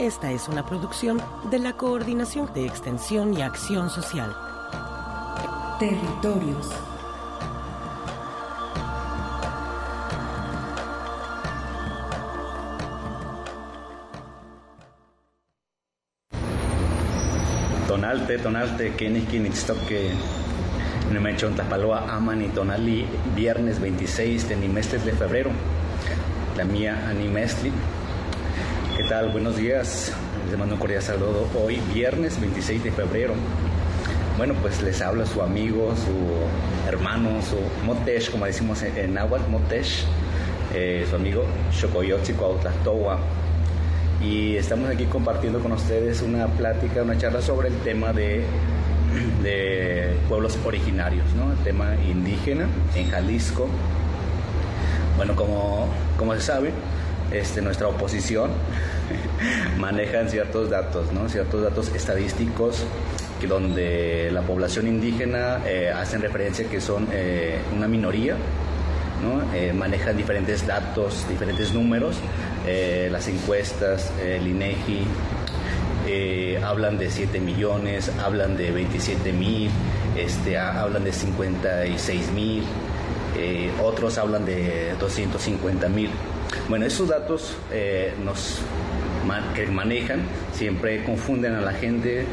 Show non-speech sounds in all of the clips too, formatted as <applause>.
Esta es una producción de la Coordinación de Extensión y Acción Social. Territorios. Tonalte, tonalte, nixtoque, nemechon tlapaloa amani tonali, viernes 26 de nimestres de febrero. La mía animestli. ¿Qué tal? Buenos días. Les mando un cordial saludo hoy, viernes 26 de febrero. Bueno, pues les habla su amigo, su hermano, su motesh, como decimos en, náhuatl, motesh, eh, su amigo Xocoyotzi Cuauhtlastoa. Y estamos aquí compartiendo con ustedes una plática, una charla sobre el tema de, <clears throat> de pueblos originarios, ¿no? El tema indígena en Jalisco. Bueno, como, como se sabe, este, nuestra oposición <laughs> manejan ciertos datos, ¿no? ciertos datos estadísticos que donde la población indígena eh, hacen referencia que son eh, una minoría, ¿no? Eh, manejan diferentes datos, diferentes números, las encuestas, el INEGI, hablan de 7 millones, hablan de 27 mil, este, ha- hablan de 56 mil, otros hablan de 250 mil. Bueno, esos datos eh, nos que manejan siempre confunden a la gente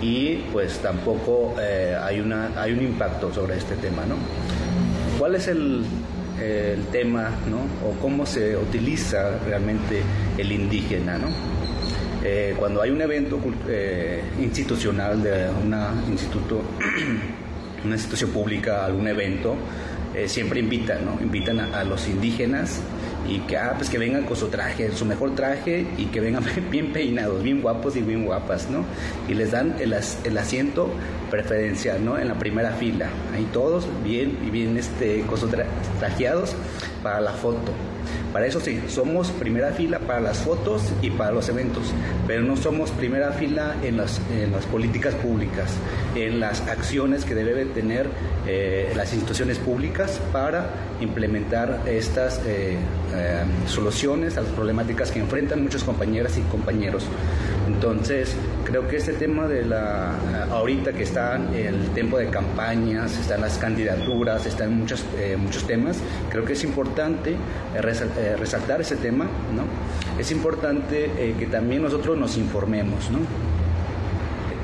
y pues tampoco eh, hay, una, hay un impacto sobre este tema, ¿no? ¿Cuál es el, el tema, ¿no? O cómo se utiliza realmente el indígena, ¿no? Eh, cuando hay un evento eh, institucional de una instituto, <clears throat> una institución pública, algún evento, eh, siempre invitan, ¿no? Invitan a, a los indígenas y que, ah, pues que vengan con su traje, su mejor traje y que vengan <laughs> bien peinados, bien guapos y bien guapas, ¿no? Y les dan el, as- el asiento preferencial, ¿no? En la primera fila. Ahí todos bien y bien este, con sus tra- trajeados para la foto. Para eso sí, somos primera fila para las fotos y para los eventos, pero no somos primera fila en las, en las políticas públicas, en las acciones que deben tener eh, las instituciones públicas para implementar estas eh, eh, soluciones a las problemáticas que enfrentan muchas compañeras y compañeros. Entonces, creo que este tema de la, ahorita que está el tiempo de campañas, están las candidaturas, están muchos, muchos temas, creo que es importante eh, resal- eh, resaltar ese tema, ¿no? Es importante eh, que también nosotros nos informemos, ¿no?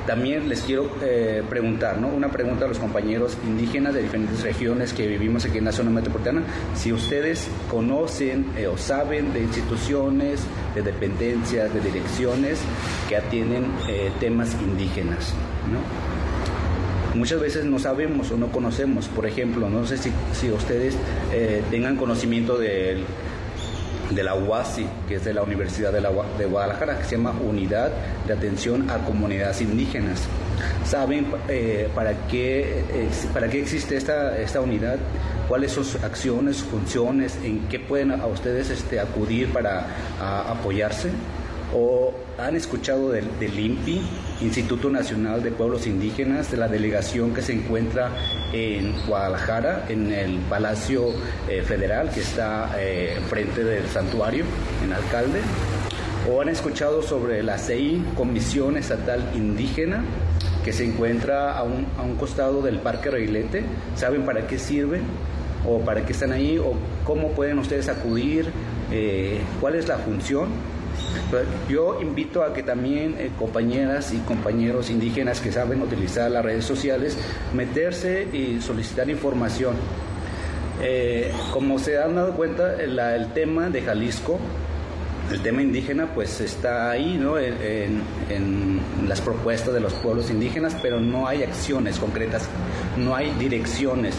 También les quiero eh, preguntar, ¿no? Una pregunta a los compañeros indígenas de diferentes regiones que vivimos aquí en la zona metropolitana, si ustedes conocen o saben de instituciones, de dependencias, de direcciones que atienden temas indígenas, ¿no? Muchas veces no sabemos o no conocemos, por ejemplo, no sé si, si ustedes tengan conocimiento del de la UASI, que es de la Universidad de, la, de Guadalajara, que se llama Unidad de Atención a Comunidades Indígenas. ¿Saben eh, para, qué, para qué existe esta, esta unidad? ¿Cuáles son sus acciones, funciones? ¿En qué pueden a ustedes este, acudir para apoyarse? ¿O han escuchado del, del INPI, Instituto Nacional de Pueblos Indígenas, de la delegación que se encuentra en Guadalajara, en el Palacio eh, Federal, que está eh, enfrente del santuario, en Alcalde? ¿O han escuchado sobre la CI, Comisión Estatal Indígena, que se encuentra a un, a un costado del Parque Reilete? ¿Saben para qué sirve? ¿O para qué están ahí? ¿O cómo pueden ustedes acudir? Eh, ¿Cuál es la función? Yo invito a que también eh, compañeras y compañeros indígenas que saben utilizar las redes sociales, meterse y solicitar información. Eh, como se han dado cuenta, el tema de Jalisco el tema indígena pues está ahí, ¿no? En, las propuestas de los pueblos indígenas, pero no hay acciones concretas, no hay direcciones,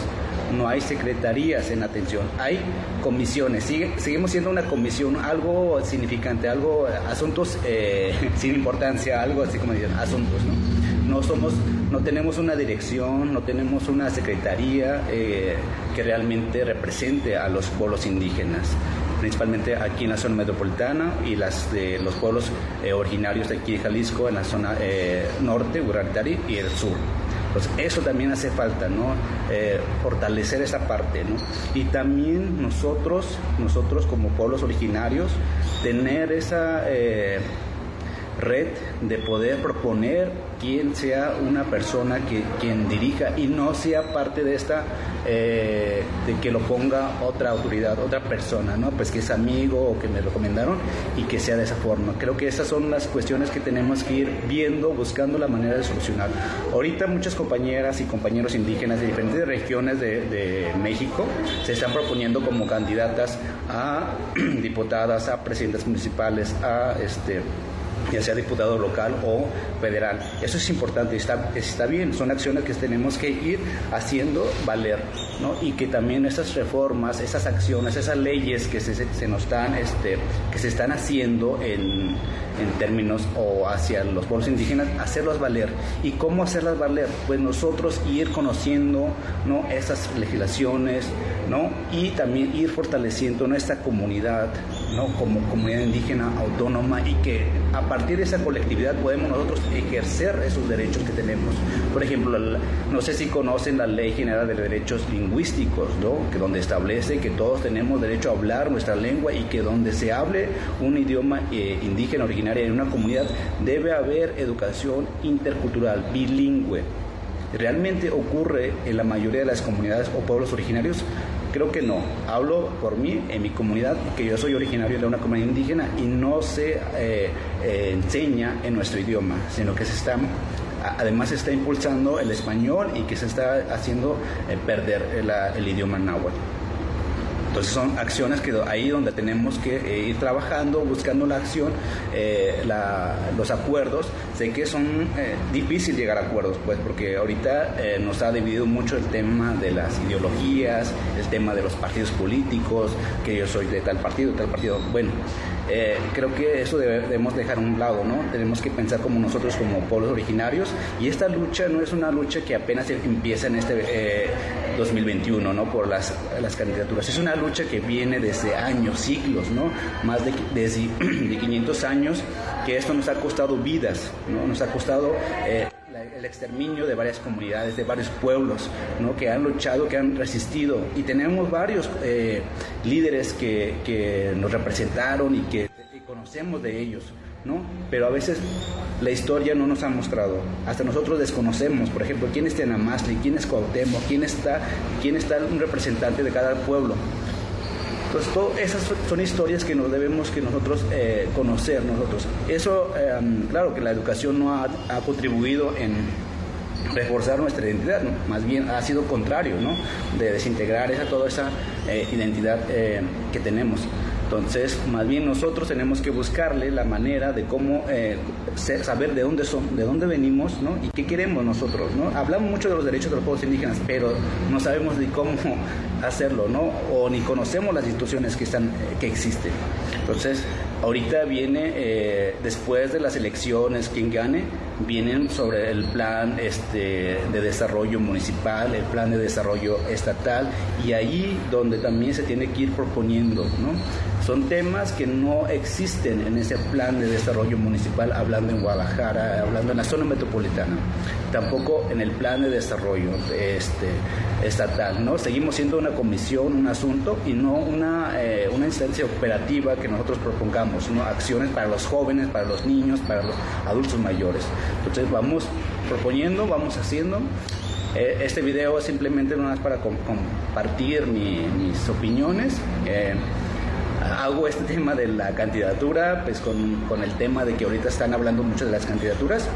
no hay secretarías en atención, hay comisiones, Sigue, seguimos siendo una comisión, algo significante, algo, asuntos eh, <laughs> sin importancia, algo así como dicen, asuntos, ¿no? No somos, no tenemos una dirección, no tenemos una secretaría eh, que realmente represente a los pueblos indígenas principalmente aquí en la zona metropolitana y las de los pueblos eh, originarios de aquí de Jalisco, en la zona eh, norte, Urartari y el sur. Pues eso también hace falta, ¿no? Eh, fortalecer esa parte, ¿no? Y también nosotros, nosotros como pueblos originarios, tener esa red de poder proponer quién sea una persona que quien dirija y no sea parte de esta eh, de que lo ponga otra autoridad otra persona no pues que es amigo o que me recomendaron y que sea de esa forma. Creo que esas son las cuestiones que tenemos que ir viendo buscando la manera de solucionar. Ahorita muchas compañeras y compañeros indígenas de diferentes regiones de, de México se están proponiendo como candidatas a <clears throat> diputadas a presidentes municipales a este ya sea diputado local o federal. Eso es importante, está, está bien, son acciones que tenemos que ir haciendo valer, ¿no? Y que también esas reformas, esas acciones, esas leyes que se, se nos están, este, que se están haciendo en, en términos o hacia los pueblos indígenas, hacerlas valer. ¿Y cómo hacerlas valer? Pues nosotros ir conociendo ¿no? esas legislaciones ¿no? y también ir fortaleciendo nuestra comunidad ¿no? como comunidad indígena autónoma y que a partir de esa colectividad podemos nosotros ejercer esos derechos que tenemos. Por ejemplo, no sé si conocen la Ley General de Derechos Lingüísticos, ¿no? que donde establece que todos tenemos derecho a hablar nuestra lengua y que donde se hable un idioma eh, indígena originario en una comunidad debe haber educación intercultural, bilingüe. ¿Realmente ocurre en la mayoría de las comunidades o pueblos originarios? Creo que no. Hablo por mí, en mi comunidad, que yo soy originario de una comunidad indígena y no se eh, eh, enseña en nuestro idioma, sino que se está además se está impulsando el español y que se está haciendo eh, perder el idioma náhuatl. Entonces son acciones que ahí donde tenemos que eh, ir trabajando, buscando la acción, eh, los acuerdos. Sé que son eh, difícil llegar a acuerdos, pues, porque ahorita nos ha dividido mucho el tema de las ideologías, el tema de los partidos políticos, que yo soy de tal partido, tal partido. Bueno, creo que eso debemos dejar a un lado, ¿no? Tenemos que pensar como nosotros, como pueblos originarios, y esta lucha no es una lucha que apenas empieza en este 2021, ¿no? Por las, las candidaturas. Es una lucha que viene desde años, siglos, ¿no? Más de, <clears throat> de 500 años, que esto nos ha costado vidas, ¿no? Nos ha costado... Eh, el exterminio de varias comunidades, de varios pueblos, ¿no? que han luchado, que han resistido. Y tenemos varios eh, líderes que, que, nos representaron y que conocemos de ellos. ¿no? Pero a veces la historia no nos ha mostrado. Hasta nosotros desconocemos, por ejemplo, quién es Tenamastli, quién es Cuauhtémoc, quién está, quién está un representante de cada pueblo. Entonces, todas esas son historias que nos debemos que nosotros eh, conocer nosotros. Eso, em, claro que la educación no ha, contribuido en reforzar nuestra identidad, más bien ha sido contrario, ¿no? De desintegrar esa, toda esa eh, identidad eh, que tenemos. Entonces, más bien nosotros tenemos que buscarle la manera de cómo eh, saber de dónde son, de dónde venimos, ¿no? Y qué queremos nosotros, ¿no? Hablamos mucho de los derechos de los pueblos indígenas, pero no sabemos ni cómo <laughs> hacerlo, ¿no? O ni conocemos las instituciones que están, que existen. Entonces, ahorita viene eh, después de las elecciones quien gane vienen sobre el plan este, de desarrollo municipal el plan de desarrollo estatal y ahí donde también se tiene que ir proponiendo ¿no? Son temas que no existen en ese plan de desarrollo municipal, hablando en Guadalajara, hablando en la zona metropolitana, tampoco en el plan de desarrollo este, estatal. ¿no? Seguimos siendo una comisión, un asunto y no una, eh, una instancia operativa que nosotros propongamos, ¿no? acciones para los jóvenes, para los niños, para los adultos mayores. Entonces vamos proponiendo, vamos haciendo. Eh, este video es simplemente más para compartir mis opiniones. Eh, hago este tema de la candidatura, pues con, con el tema de que ahorita están hablando mucho de las candidaturas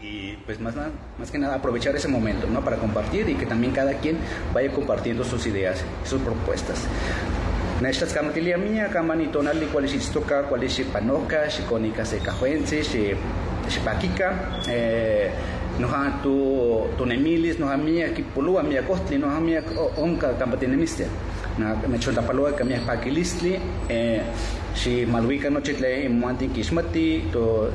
y pues más, más que nada aprovechar ese momento ¿no? para compartir y que también cada quien vaya compartiendo sus ideas, sus propuestas. Nechtas kamatilia mía, kamani tonali cuál es istoka, cuál es panoca, shikonika se Nos ha tu, tu nemilis, nos ha mía que polúa, mía costli, nos ha mía onca campatinemiste. Me chota paloa que mía paquilistli, si maluica noche tle en muanti quismati, tu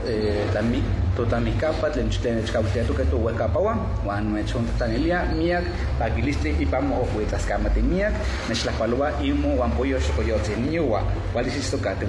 tami, tu tamicapa, tlen chile nechcautia tu que tu huecapaua, guan me chonta tanilia, mía paquilistli y pamo ojuitas camati mía, nechlapaloa y mu guan pollo chocoyote niwa, cuál es esto que te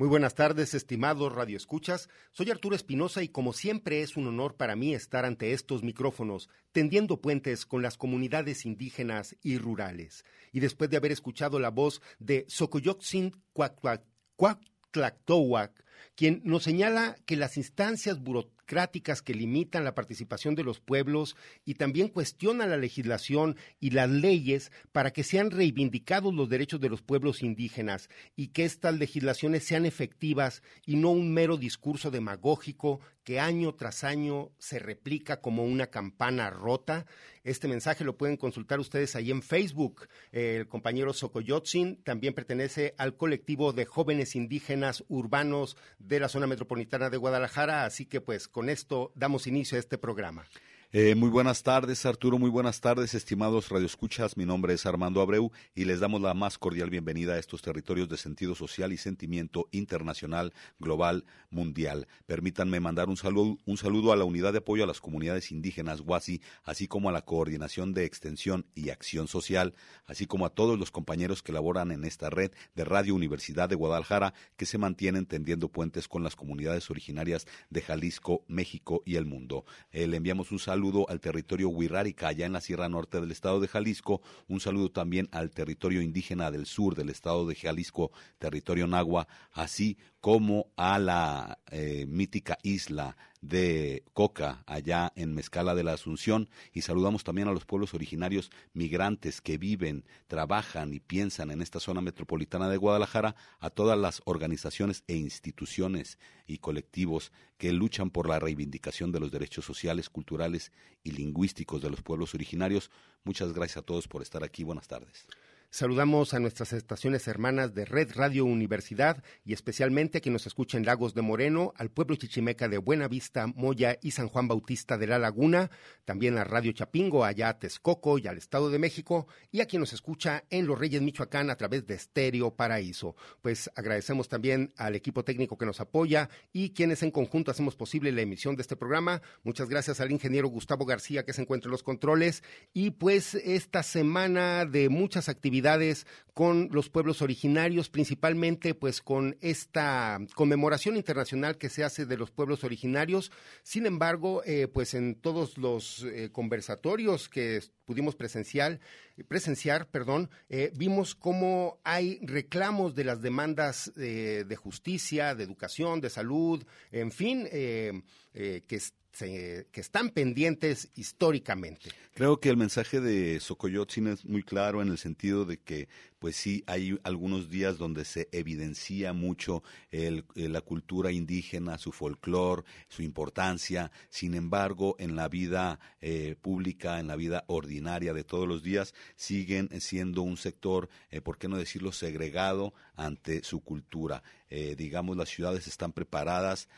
muy buenas tardes, estimados radioescuchas. Soy Arturo Espinosa y como siempre es un honor para mí estar ante estos micrófonos, tendiendo puentes con las comunidades indígenas y rurales. Y después de haber escuchado la voz de Socoyotzin Cuactlactowak, quien nos señala que las instancias burocráticas que limitan la participación de los pueblos y también cuestionan la legislación y las leyes para que sean reivindicados los derechos de los pueblos indígenas y que estas legislaciones sean efectivas y no un mero discurso demagógico que año tras año se replica como una campana rota. Este mensaje lo pueden consultar ustedes ahí en Facebook. El compañero Socoyotzin también pertenece al colectivo de jóvenes indígenas urbanos la zona metropolitana de Guadalajara, así que pues con esto damos inicio a este programa. Eh, muy buenas tardes, Arturo. Muy buenas tardes, estimados radioescuchas. Mi nombre es Armando Abreu y les damos la más cordial bienvenida a estos territorios de sentido social y sentimiento internacional, global, mundial. Permítanme mandar un saludo, un saludo a la unidad de apoyo a las comunidades indígenas Huasi, así como a la coordinación de extensión y acción social, así como a todos los compañeros que laboran en esta red de Radio Universidad de Guadalajara que se mantienen tendiendo puentes con las comunidades originarias de Jalisco, México y el mundo. Eh, le enviamos un saludo saludo al territorio Huirrárica, allá en la Sierra Norte del estado de Jalisco, un saludo también al territorio indígena del sur del estado de Jalisco, territorio Nagua, así como a la eh, mítica isla de Coca, allá en Mezcala de la Asunción, y saludamos también a los pueblos originarios migrantes que viven, trabajan y piensan en esta zona metropolitana de Guadalajara, a todas las organizaciones e instituciones y colectivos que luchan por la reivindicación de los derechos sociales, culturales y lingüísticos de los pueblos originarios. Muchas gracias a todos por estar aquí. Buenas tardes. Saludamos a nuestras estaciones hermanas de Red Radio Universidad y especialmente a quien nos escucha en Lagos de Moreno, al pueblo chichimeca de Buenavista, Moya y San Juan Bautista de la Laguna, también a Radio Chapingo, allá a Texcoco y al Estado de México, y a quien nos escucha en Los Reyes, Michoacán, a través de Estéreo Paraíso. Pues agradecemos también al equipo técnico que nos apoya y quienes en conjunto hacemos posible la emisión de este programa. Muchas gracias al ingeniero Gustavo García que se encuentra en los controles y pues esta semana de muchas actividades con los pueblos originarios, principalmente pues con esta conmemoración internacional que se hace de los pueblos originarios. Sin embargo, eh, pues en todos los eh, conversatorios que pudimos presenciar, presenciar, perdón, eh, vimos cómo hay reclamos de las demandas de justicia, de educación, de salud, en fin, que que están pendientes históricamente. Creo que el mensaje de Socoyotzin es muy claro en el sentido de que pues sí hay algunos días donde se evidencia mucho el, eh, la cultura indígena, su folclore, su importancia. Sin embargo, en la vida eh, pública, en la vida ordinaria de todos los días, siguen siendo un sector, eh, ¿por qué no decirlo?, segregado ante su cultura. digamos, las ciudades están preparadas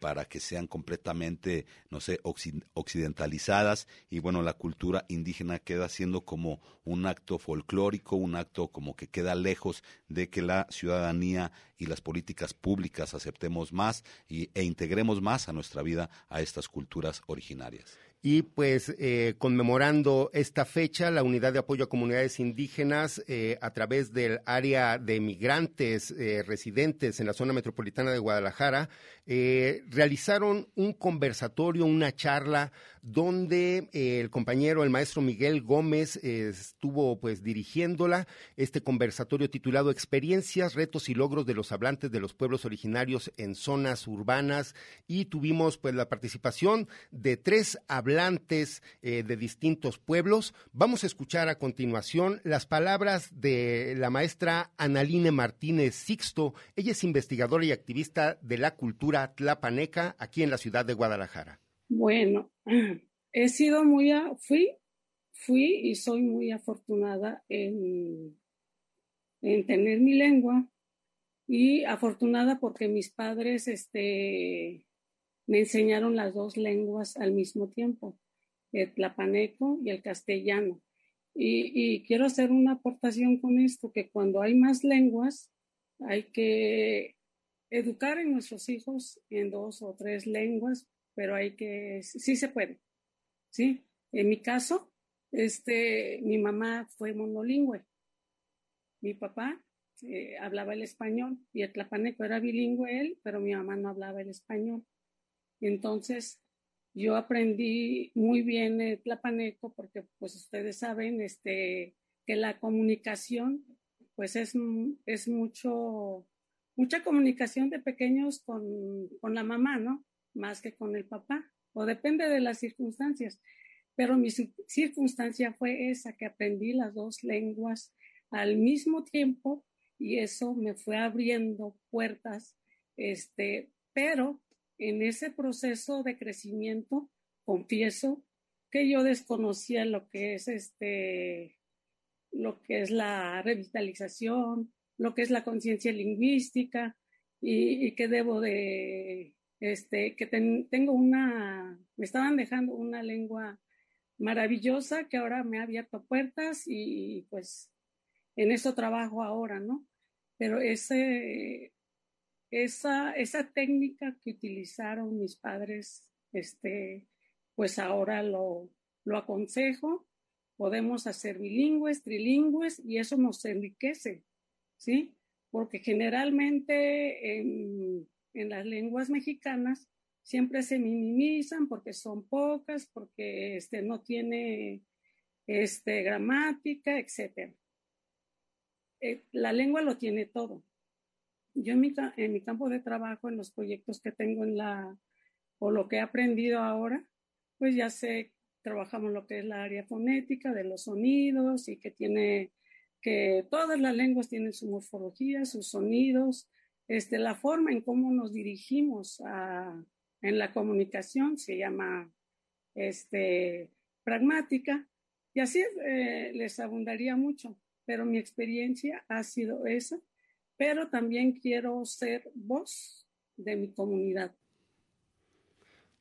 para que sean completamente, no sé, occidentalizadas y bueno, la cultura indígena queda siendo como un acto folclórico, un acto como que queda lejos de que la ciudadanía y las políticas públicas aceptemos más y, e integremos más a nuestra vida a estas culturas originarias. Y pues eh, conmemorando esta fecha, la Unidad de Apoyo a Comunidades Indígenas, eh, a través del área de migrantes eh, residentes en la zona metropolitana de Guadalajara, realizaron un conversatorio, una charla, donde el compañero, el maestro Miguel Gómez, estuvo pues dirigiéndola, este conversatorio titulado Experiencias, retos y logros de los hablantes de los pueblos originarios en zonas urbanas, y tuvimos pues la participación de tres hablantes hablantes eh, de distintos pueblos. Vamos a escuchar a continuación las palabras de la maestra Analine Martínez Sixto. Ella es investigadora y activista de la cultura tlapaneca aquí en la ciudad de Guadalajara. Bueno, <laughs> he sido muy, fui, fui y soy muy afortunada en, en tener mi lengua y afortunada porque mis padres, este, me enseñaron las dos lenguas al mismo tiempo, el tlapaneco y el castellano. Y, quiero hacer una aportación con esto, que cuando hay más lenguas, hay que educar a nuestros hijos en dos o tres lenguas, pero hay que, sí se puede, ¿sí? En mi caso, este, mi mamá fue monolingüe, mi papá eh, hablaba el español y el tlapaneco era bilingüe él, pero mi mamá no hablaba el español. Entonces, yo aprendí muy bien el tlapaneco porque, pues, ustedes saben, este, que la comunicación, pues, es, es mucho, mucha comunicación de pequeños con, con la mamá, ¿no? Más que con el papá, o depende de las circunstancias. Pero mi circunstancia fue esa, que aprendí las dos lenguas al mismo tiempo y eso me fue abriendo puertas, este, pero en ese proceso de crecimiento, confieso que yo desconocía lo que es este, lo que es la revitalización, lo que es la conciencia lingüística y, que debo de, este, que tengo una, me estaban dejando una lengua maravillosa que ahora me ha abierto puertas y pues en eso trabajo ahora, ¿no? Pero ese, esa, esa técnica que utilizaron mis padres, este, pues ahora lo, lo aconsejo. Podemos hacer bilingües, trilingües y eso nos enriquece, ¿sí? Porque generalmente en, en las lenguas mexicanas siempre se minimizan porque son pocas, porque este, no tiene este, gramática, etc. Eh, la lengua lo tiene todo yo en mi, en mi campo de trabajo, en los proyectos que tengo en la, o lo que he aprendido ahora, pues ya sé, trabajamos lo que es la área fonética de los sonidos y que tiene, que todas las lenguas tienen su morfología, sus sonidos, este, la forma en cómo nos dirigimos a, en la comunicación se llama este, pragmática y así eh, les abundaría mucho, pero mi experiencia ha sido esa pero también quiero ser voz de mi comunidad.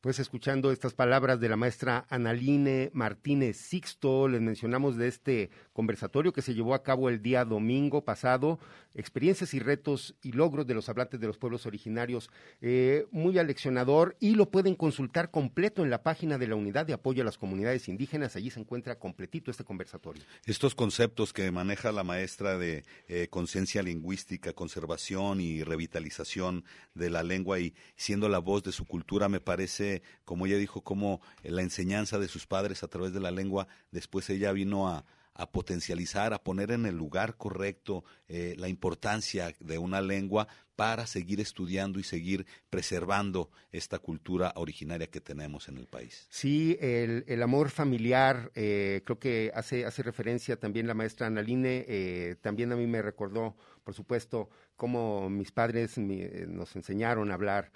Pues escuchando estas palabras de la maestra Analine Martínez Sixto, les mencionamos de este conversatorio que se llevó a cabo el día domingo pasado, experiencias y retos y logros de los hablantes de los pueblos originarios, eh, muy aleccionador y lo pueden consultar completo en la página de la Unidad de Apoyo a las Comunidades Indígenas, allí se encuentra completito este conversatorio. Estos conceptos que maneja la maestra de eh, conciencia lingüística, conservación y revitalización de la lengua y siendo la voz de su cultura, me parece como ella dijo, como la enseñanza de sus padres a través de la lengua, después ella vino a, potencializar, a poner en el lugar correcto eh, la importancia de una lengua para seguir estudiando y seguir preservando esta cultura originaria que tenemos en el país. Sí, el, amor familiar, eh, creo que hace, hace referencia también la maestra Analine, eh, también a mí me recordó, por supuesto, cómo mis padres nos enseñaron a hablar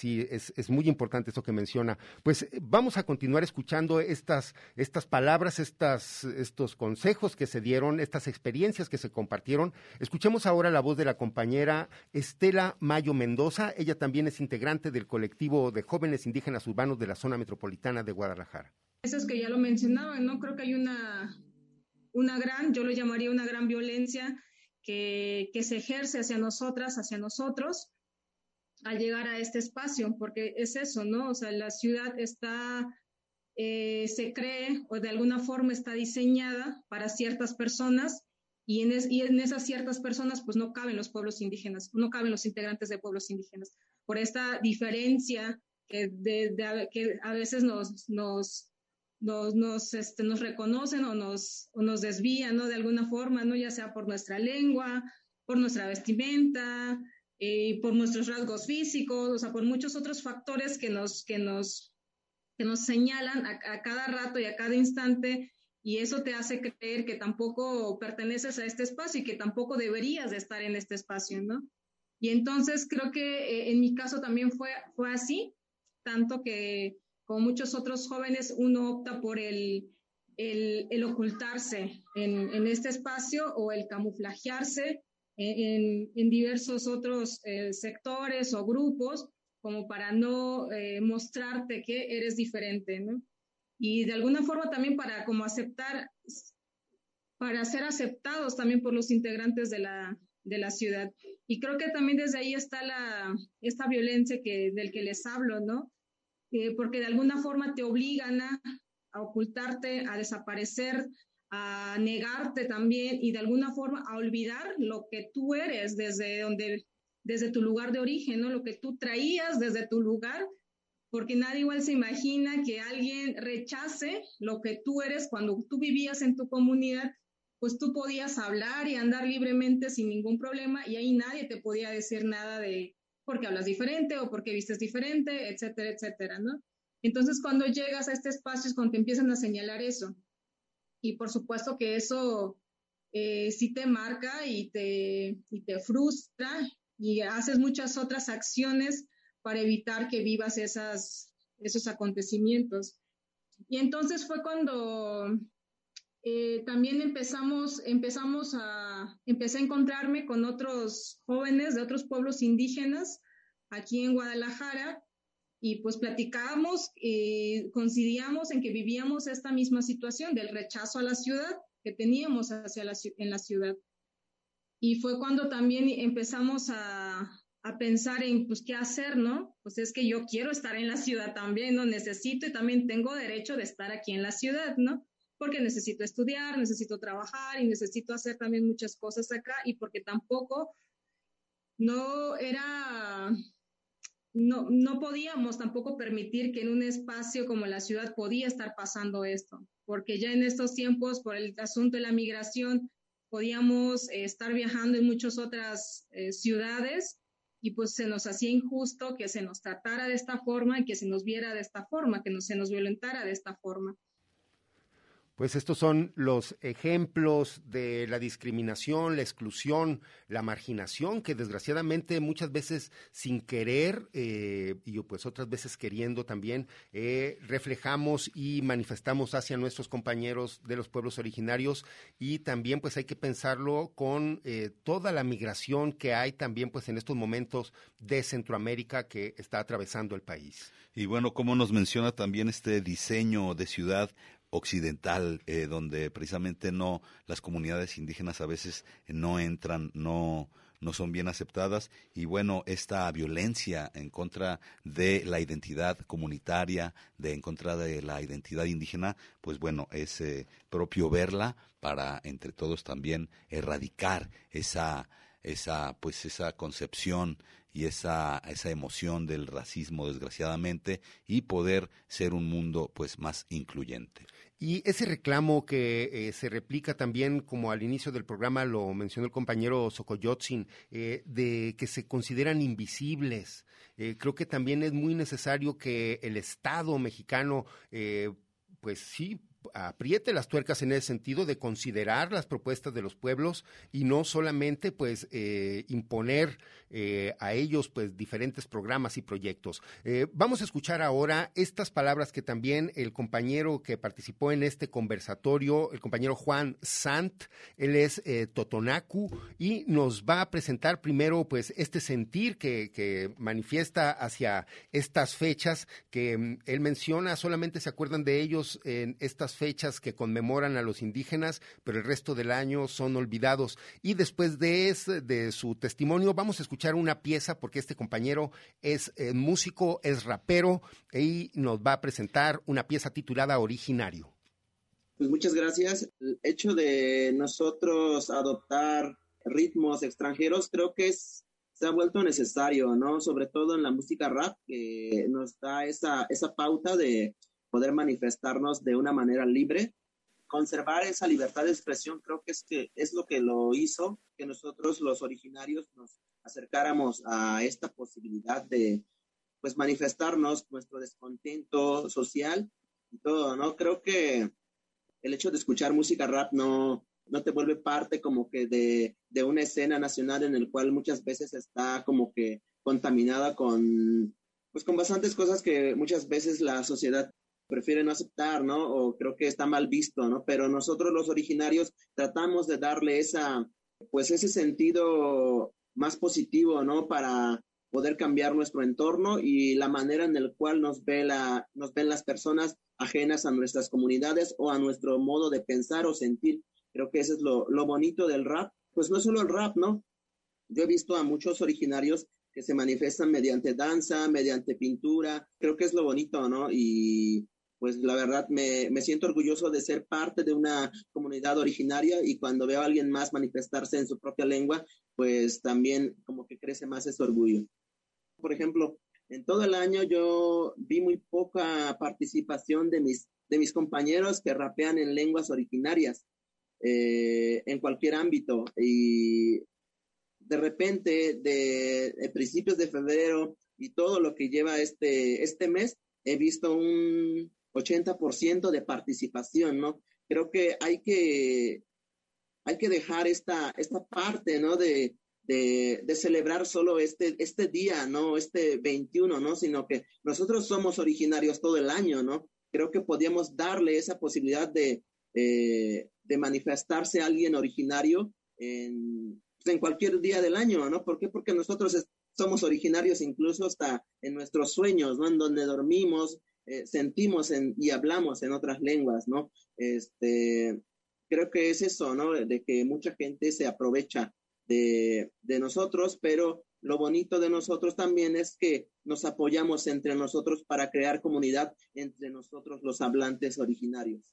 Sí, es, muy importante eso que menciona. Pues eh, vamos a continuar escuchando estas, estas palabras, estos consejos que se dieron, estas experiencias que se compartieron. Escuchemos ahora la voz de la compañera Estela Mayo Mendoza. Ella también es integrante del colectivo de jóvenes indígenas urbanos de la zona metropolitana de Guadalajara. Eso es que ya lo mencionaba, ¿no? Creo que hay una, una gran, yo lo llamaría una gran violencia que se ejerce hacia nosotras, hacia nosotros al llegar a este espacio, porque es eso, ¿no? O sea, la ciudad está, eh, se cree o de alguna forma está diseñada para ciertas personas y en, y en esas ciertas personas pues no caben los pueblos indígenas, no caben los integrantes de pueblos indígenas, por esta diferencia que, de, que a veces nos, nos, nos, nos, este, nos reconocen o nos, o nos desvían, ¿no? De alguna forma, ¿no? Ya sea por nuestra lengua, por nuestra vestimenta, eh, por nuestros rasgos físicos, o sea, por muchos otros factores que nos, que nos, que nos señalan a, cada rato y a cada instante y eso te hace creer que tampoco perteneces a este espacio y que tampoco deberías de estar en este espacio, ¿no? Y entonces creo que eh, en mi caso también fue, fue así, tanto que como muchos otros jóvenes uno opta por el, el, ocultarse en, en, este espacio o el camuflajearse en, en diversos otros eh, sectores o grupos como para no eh, mostrarte que eres diferente, ¿no? Y de alguna forma también para como aceptar, para ser aceptados también por los integrantes de la, de la ciudad. Y creo que también desde ahí está la, esta violencia que, del que les hablo, ¿no? Eh, porque de alguna forma te obligan a, a ocultarte, a desaparecer, a negarte también y de alguna forma a olvidar lo que tú eres desde donde desde tu lugar de origen, ¿no? Lo que tú traías desde tu lugar, porque nadie igual se imagina que alguien rechace lo que tú eres cuando tú vivías en tu comunidad, pues tú podías hablar y andar libremente sin ningún problema y ahí nadie te podía decir nada de por qué hablas diferente o por qué vistes diferente, etcétera, etcétera, ¿no? Entonces, cuando llegas a este espacio es cuando te empiezan a señalar eso. Y por supuesto que eso eh, sí te marca y te, y te frustra y haces muchas otras acciones para evitar que vivas esas, esos acontecimientos. Y entonces fue cuando eh, también empezamos, empezamos a, empecé a encontrarme con otros jóvenes de otros pueblos indígenas aquí en Guadalajara y pues platicábamos y coincidíamos en que vivíamos esta misma situación del rechazo a la ciudad que teníamos hacia la, en la ciudad. Y fue cuando también empezamos a, a, pensar en, pues, qué hacer, ¿no? Pues es que yo quiero estar en la ciudad también, ¿no? Necesito y también tengo derecho de estar aquí en la ciudad, ¿no? Porque necesito estudiar, necesito trabajar y necesito hacer también muchas cosas acá y porque tampoco no era, no, no podíamos tampoco permitir que en un espacio como la ciudad podía estar pasando esto, porque ya en estos tiempos, por el asunto de la migración, podíamos eh, estar viajando en muchas otras eh, ciudades y pues se nos hacía injusto que se nos tratara de esta forma y que se nos viera de esta forma, que no, se nos violentara de esta forma. Pues estos son los ejemplos de la discriminación, la exclusión, la marginación que desgraciadamente muchas veces sin querer eh, y pues otras veces queriendo también eh, reflejamos y manifestamos hacia nuestros compañeros de los pueblos originarios y también pues hay que pensarlo con eh, toda la migración que hay también pues en estos momentos de Centroamérica que está atravesando el país. Y bueno, como nos menciona también este diseño de ciudad occidental, eh, donde precisamente no las comunidades indígenas a veces no entran, no no son bien aceptadas. Y bueno, esta violencia en contra de la identidad comunitaria, de en contra de la identidad indígena, pues bueno, es eh, propio verla para entre todos también erradicar esa esa pues esa concepción y esa, esa emoción del racismo desgraciadamente y poder ser un mundo pues más incluyente. Y ese reclamo que eh, se replica también, como al inicio del programa lo mencionó el compañero Sokoyotzin, eh, de que se consideran invisibles. Eh, creo que también es muy necesario que el Estado mexicano, pues sí, apriete las tuercas en ese sentido de considerar las propuestas de los pueblos y no solamente pues eh, imponer eh, a ellos pues diferentes programas y proyectos. Eh, vamos a escuchar ahora estas palabras que también el compañero que participó en este conversatorio, el compañero Juan Sant, él es Totonacu y nos va a presentar primero pues este sentir que, que manifiesta hacia estas fechas que mm, él menciona, solamente se acuerdan de ellos en estas fechas que conmemoran a los indígenas, pero el resto del año son olvidados. Y después de, de su testimonio vamos a escuchar una pieza porque este compañero es eh, músico, es rapero y nos va a presentar una pieza titulada Originario. Pues muchas gracias. El hecho de nosotros adoptar ritmos extranjeros creo que es, se ha vuelto necesario, ¿no? Sobre todo en la música rap, que nos da esa, esa pauta de poder manifestarnos de una manera libre. Conservar esa libertad de expresión creo que es, que es lo que lo hizo que nosotros los originarios nos acercáramos a esta posibilidad de, pues manifestarnos nuestro descontento social y todo, ¿no? Creo que el hecho de escuchar música rap no, no te vuelve parte como que de, de una escena nacional en el cual muchas veces está como que contaminada con, pues con bastantes cosas que muchas veces la sociedad prefiere no aceptar, ¿no? O creo que está mal visto, ¿no? Pero nosotros los originarios tratamos de darle esa, pues ese sentido más positivo, ¿no? Para poder cambiar nuestro entorno y la manera en la cual nos, ve la, nos ven las personas ajenas a nuestras comunidades o a nuestro modo de pensar o sentir. Creo que eso es lo, lo bonito del rap. Pues no es solo el rap, ¿no? Yo he visto a muchos originarios que se manifiestan mediante danza, mediante pintura. Creo que es lo bonito, ¿no? Y pues la verdad me, me, siento orgulloso de ser parte de una comunidad originaria y cuando veo a alguien más manifestarse en su propia lengua, pues también como que crece más ese orgullo. Por ejemplo, en todo el año yo vi muy poca participación de mis, de mis compañeros que rapean en lenguas originarias eh, en cualquier ámbito y de repente de, de principios de febrero y todo lo que lleva este, este mes, he visto un, 80% de participación, ¿no? Creo que hay que, hay que dejar esta, esta parte, ¿no? De, de, celebrar solo este, este día, ¿no? Este 21, ¿no? Sino que nosotros somos originarios todo el año, ¿no? Creo que podíamos darle esa posibilidad de, de manifestarse a alguien originario en, pues, en cualquier día del año, ¿no? ¿Por qué? Porque nosotros somos originarios incluso hasta en nuestros sueños, ¿no? En donde dormimos, eh, sentimos en, y hablamos en otras lenguas, ¿no? Este, creo que es eso, ¿no? De que mucha gente se aprovecha de, de nosotros, pero lo bonito de nosotros también es que nos apoyamos entre nosotros para crear comunidad entre nosotros los hablantes originarios.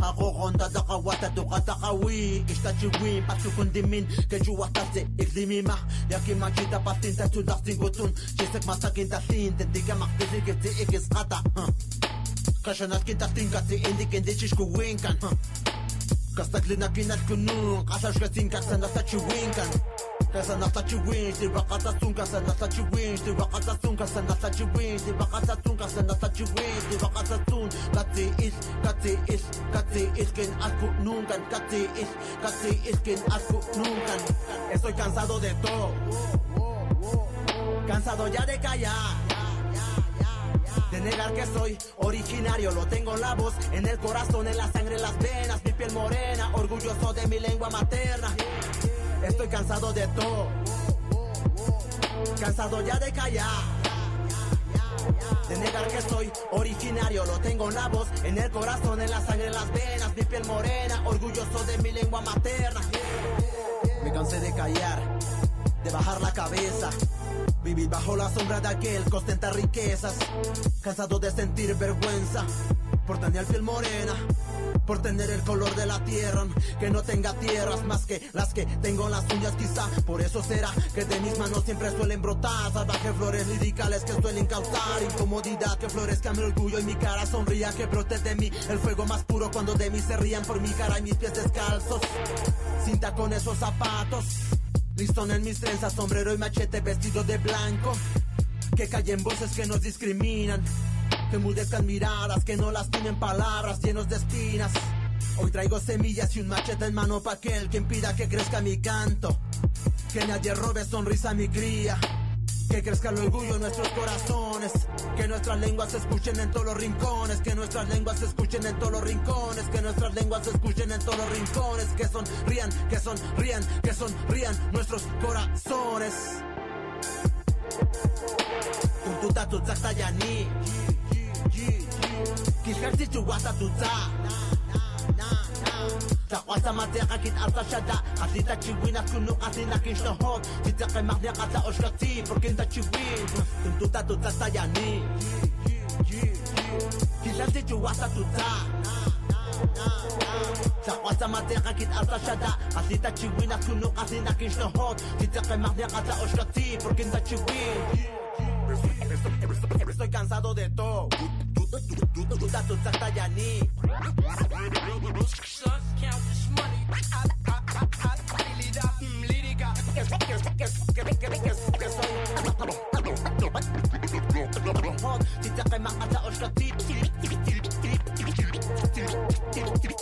Ako konta sa kawata to katakawi Kista chiwi patsukundimin Keju watate iklimima. Yaki machita patinta tu dafting gutun Chisek masakin tatin Tendiga makdisi kiti ikis kata Kashanat kinta tinkati indi kendi chishkuwinkan Kastak linakinat kunun Kasashkatinkat sandasachiwinkan Kasashkatinkat nasa chiwinkan Kasa nasa chiwin Di bakata sun kasa nasa chiwin Di bakata sun kasa nasa chiwin Di bakata sun kasa nasa chiwin Di bakata sun Kati is, kati is, kati is Ken asku nuncan Kati is, kati is Ken asku nuncan Estoy cansado de todo. Cansado ya de callar. De negar que soy originario, lo tengo en la voz, en el corazón, en la sangre, en las venas, mi piel morena, orgulloso de mi lengua materna. Estoy cansado de todo, cansado ya de callar. De negar que soy originario, lo tengo en la voz, en el corazón, en la sangre, en las venas, mi piel morena, orgulloso de mi lengua materna. Me cansé de callar, de bajar la cabeza, Vivir bajo la sombra de aquel que ostenta riquezas. Cansado de sentir vergüenza por tener piel morena. Por tener el color de la tierra, que no tenga tierras más que las que tengo en las uñas quizá. Por eso será que de mis manos siempre suelen brotar salvajes flores liricales que suelen causar incomodidad. Que florezca mi orgullo y mi cara sonría, que brote de mí el fuego más puro cuando de mí se rían por mi cara y mis pies descalzos. Cinta con esos zapatos Listón en mis trenzas, sombrero y machete vestido de blanco. Que callen voces que nos discriminan. Que mudezcan miradas, que no lastimen palabras llenos de espinas. Hoy traigo semillas y un machete en mano pa' aquel que impida que crezca mi canto. Que nadie robe sonrisa a mi cría. Que crezca el orgullo en nuestros corazones. Que nuestras lenguas se escuchen en todos los rincones. Que nuestras lenguas se escuchen en todos los rincones. Que nuestras lenguas se escuchen en todos los rincones. Que sonrían, que sonrían, que sonrían nuestros corazones. Quizás si yo vas Estoy cansado de todo. Dato Tatayani. Sons count this money. Tidak kay makataon ka til til til til til til til til til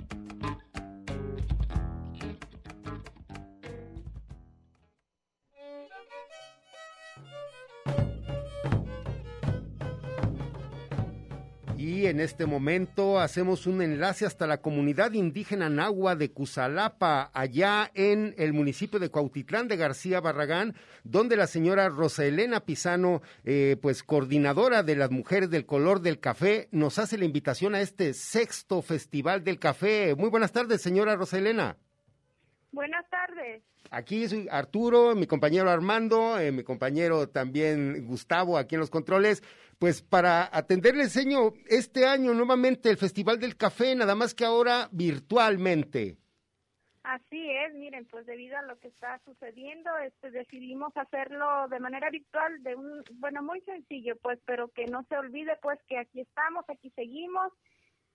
Este momento hacemos un enlace hasta la comunidad indígena Nahua de Cusalapa, allá en el municipio de Cuautitlán de García Barragán, donde la señora Rosa Elena Pisano, eh, pues coordinadora de las mujeres del color del café, nos hace la invitación a este sexto festival del café. Muy buenas tardes, señora Rosa Elena. Buenas tardes. Aquí soy Arturo, mi compañero Armando, eh, mi compañero también Gustavo aquí en los controles. Pues para atenderle, señor, este año nuevamente el Festival del Café, nada más que ahora virtualmente. Así es, miren, pues debido a lo que está sucediendo, este, decidimos hacerlo de manera virtual, de un, bueno, muy sencillo, pues, pero que no se olvide, pues, que aquí estamos, aquí seguimos.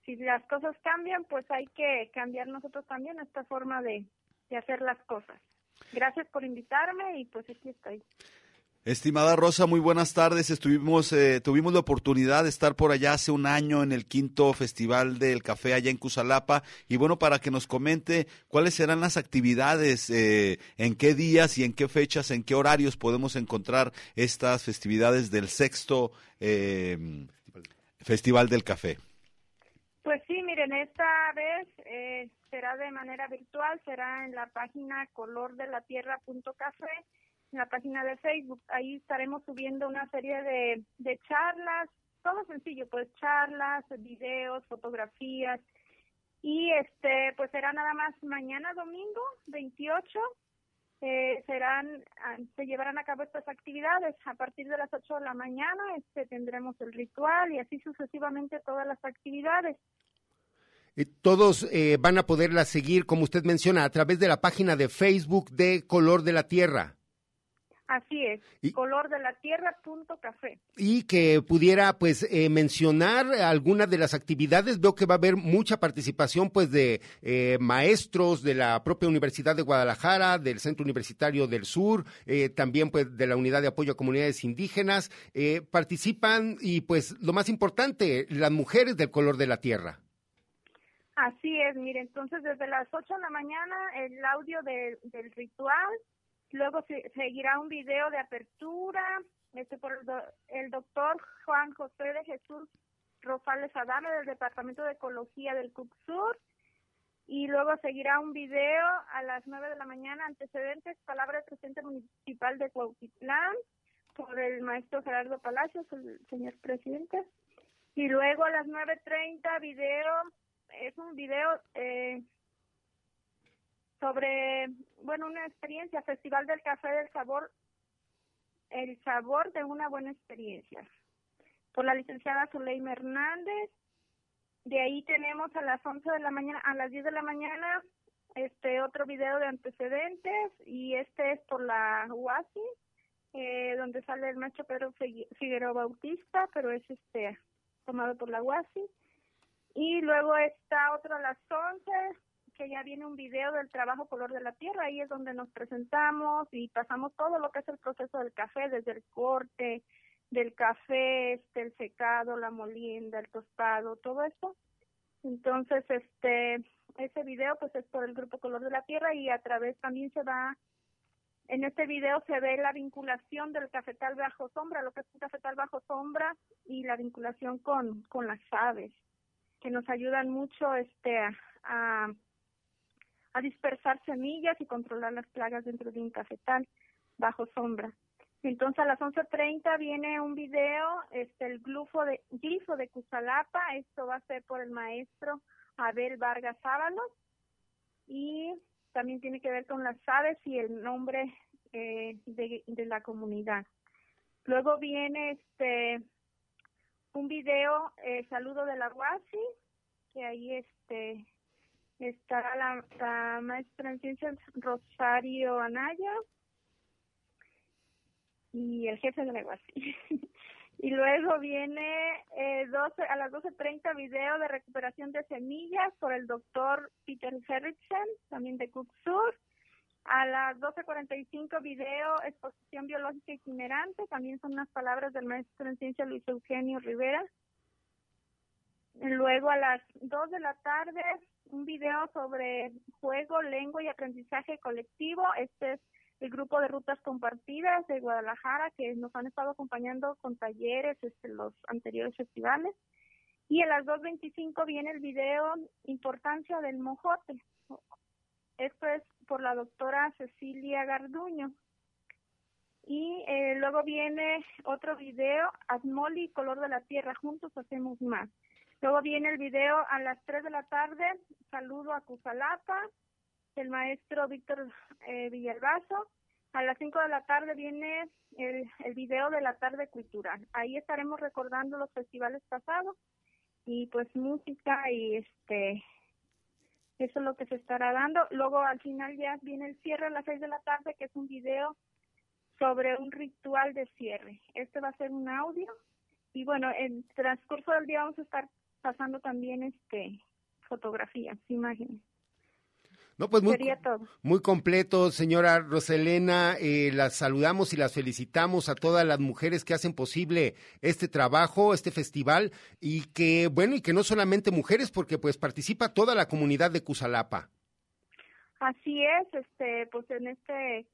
Si las cosas cambian, pues hay que cambiar nosotros también esta forma de, de hacer las cosas. Gracias por invitarme y pues aquí estoy. Estimada Rosa, muy buenas tardes. Estuvimos, eh, tuvimos la oportunidad de estar por allá hace un año en el quinto Festival del Café allá en Cusalapa. Y bueno, para que nos comente cuáles serán las actividades, eh, en qué días y en qué fechas, en qué horarios podemos encontrar estas festividades del sexto eh, Festival del Café. Miren, esta vez eh, será de manera virtual, será en la página colordelatierra.café, en la página de Facebook. Ahí estaremos subiendo una serie de, de charlas, todo sencillo, pues charlas, videos, fotografías. Y este, pues será nada más mañana domingo 28 eh, serán ah, se llevarán a cabo estas actividades a partir de las 8 de la mañana este tendremos el ritual y así sucesivamente todas las actividades Todos eh, van a poderla seguir, como usted menciona, a través de la página de Facebook de Color de la Tierra. así es Y- color de la tierra punto café Y que pudiera, pues, eh, mencionar alguna de las actividades. Veo que va a haber mucha participación, pues, de eh, maestros de la propia Universidad de Guadalajara, del Centro Universitario del Sur, eh, también, pues, de la Unidad de Apoyo a Comunidades Indígenas. Eh, participan y, pues, lo más importante, las mujeres del color de la tierra. Así es, mire, entonces desde las 8 de la mañana el audio de- del ritual, luego se- seguirá un video de apertura, este por el doctor Juan José de Jesús Rosales Adame del Departamento de Ecología del CUC Sur, y luego seguirá un video a las 9 de la mañana, antecedentes, palabra del presidente municipal de Cuautitlán, por el maestro Gerardo Palacios, el señor presidente. Y luego a las 9.30 video, es un video eh, sobre, bueno, una experiencia, Festival del Café del Sabor, el sabor de una buena experiencia, por la licenciada Zuleima Hernández. De ahí tenemos a las 11 de la mañana, a las 10 de la mañana, este otro video de antecedentes y este es por la UASI, eh, donde sale el maestro Pedro Figueroa Bautista, pero es este tomado por la UASI. Y luego está otro a las 11, que ya viene un video del trabajo color de la tierra, ahí es donde nos presentamos y pasamos todo lo que es el proceso del café, desde el corte, del café, este, el secado, la molienda, el tostado, todo eso. Entonces, este, ese video pues es por el grupo Color de la Tierra y a través también se va, en este video se ve la vinculación del cafetal bajo sombra, lo que es un cafetal bajo sombra y la vinculación con, con las aves, que nos ayudan mucho este a, dispersar semillas y controlar las plagas dentro de un cafetal bajo sombra. Entonces a las 11.30 viene un video, este, el glifo de, glifo de Cusalapa, esto va a ser por el maestro Abel Vargas Ábalos y también tiene que ver con las aves y el nombre eh, de, la comunidad. Luego viene este un video, eh, saludo de la Guasi, que ahí este está la, la maestra en ciencias Rosario Anaya, y el jefe de negocio. <laughs> y luego viene eh, 12, a las 12.30 video de recuperación de semillas por el doctor Peter Herrickson, también de Cook Sur. A las 12.45 video exposición biológica itinerante, también son unas palabras del maestro en ciencia Luis Eugenio Rivera. Luego a las 2 de la tarde un video sobre juego, lengua y aprendizaje colectivo. Este es el grupo de rutas compartidas de Guadalajara que nos han estado acompañando con talleres este, los anteriores festivales. Y a las 2.25 viene el video Importancia del Mojote. Esto es por la doctora Cecilia Garduño. Y eh, luego viene otro video, Asmoli y Color de la Tierra, juntos hacemos más. Luego viene el video a las 3 de la tarde, saludo a Cusalapa, el maestro Víctor eh, Villalbazo. A las 5 de la tarde viene el, el video de la tarde cultural. Ahí estaremos recordando los festivales pasados y pues música y este eso es lo que se estará dando. Luego al final ya viene el cierre a las 6 de la tarde que es un video sobre un ritual de cierre. Este va a ser un audio y bueno, en transcurso del día vamos a estar pasando también este fotografías, imágenes. No, pues muy, muy completo, señora Roselena. Eh, las saludamos y las felicitamos a todas las mujeres que hacen posible este trabajo, este festival, y que, bueno, y que no solamente mujeres, porque pues participa toda la comunidad de Cusalapa. Así es, este, pues en este,